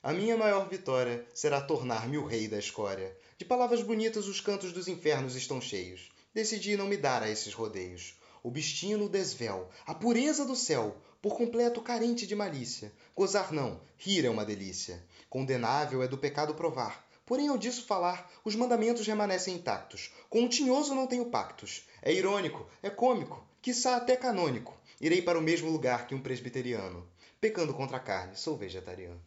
A minha maior vitória será tornar-me o rei da escória. De palavras bonitas os cantos dos infernos estão cheios. Decidi não me dar a esses rodeios. O destino o desvel, a pureza do céu, por completo carente de malícia. Gozar não, rir é uma delícia. Condenável é do pecado provar. Porém, ao disso falar, os mandamentos remanescem intactos. Com o tinhoso não tenho pactos. É irônico, é cômico, quiçá até canônico. Irei para o mesmo lugar que um presbiteriano. Pecando contra a carne, sou vegetariano.